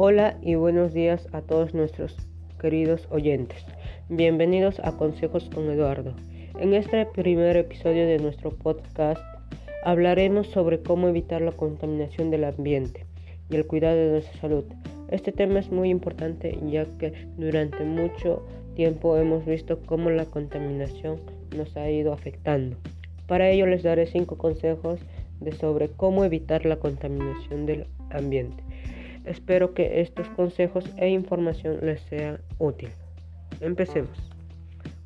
Hola y buenos días a todos nuestros queridos oyentes. Bienvenidos a Consejos con Eduardo. En este primer episodio de nuestro podcast hablaremos sobre cómo evitar la contaminación del ambiente y el cuidado de nuestra salud. Este tema es muy importante ya que durante mucho tiempo hemos visto cómo la contaminación nos ha ido afectando. Para ello les daré cinco consejos de sobre cómo evitar la contaminación del ambiente. Espero que estos consejos e información les sea útil. Empecemos.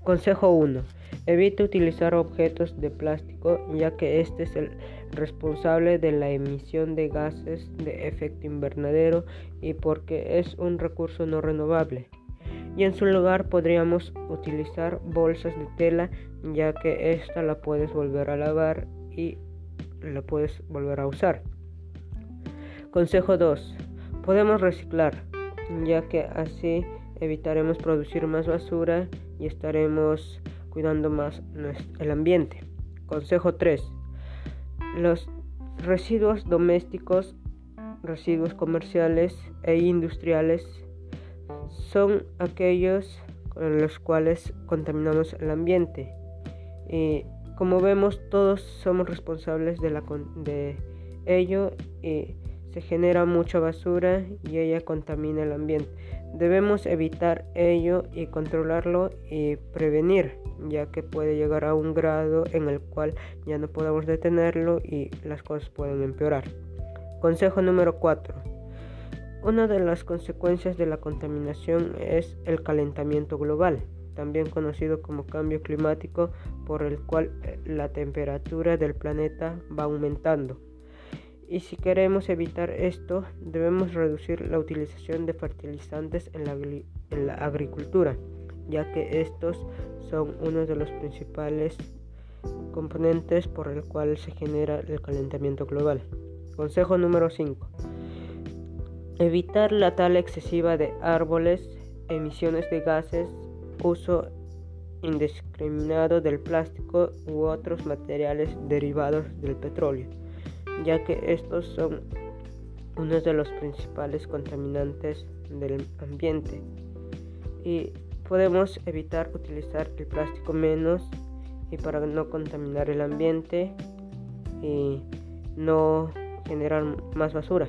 Consejo 1. Evite utilizar objetos de plástico ya que este es el responsable de la emisión de gases de efecto invernadero y porque es un recurso no renovable. Y en su lugar podríamos utilizar bolsas de tela ya que esta la puedes volver a lavar y la puedes volver a usar. Consejo 2. Podemos reciclar, ya que así evitaremos producir más basura y estaremos cuidando más el ambiente. Consejo 3. Los residuos domésticos, residuos comerciales e industriales son aquellos con los cuales contaminamos el ambiente. Y como vemos, todos somos responsables de, la, de ello y se genera mucha basura y ella contamina el ambiente. Debemos evitar ello y controlarlo y prevenir, ya que puede llegar a un grado en el cual ya no podemos detenerlo y las cosas pueden empeorar. Consejo número 4. Una de las consecuencias de la contaminación es el calentamiento global, también conocido como cambio climático, por el cual la temperatura del planeta va aumentando. Y si queremos evitar esto, debemos reducir la utilización de fertilizantes en la, agricultura, ya que estos son uno de los principales componentes por el cual se genera el calentamiento global. Consejo número 5. Evitar la tala excesiva de árboles, emisiones de gases, uso indiscriminado del plástico u otros materiales derivados del petróleo ya que estos son uno de los principales contaminantes del ambiente y podemos evitar utilizar el plástico menos y para no contaminar el ambiente y no generar más basura.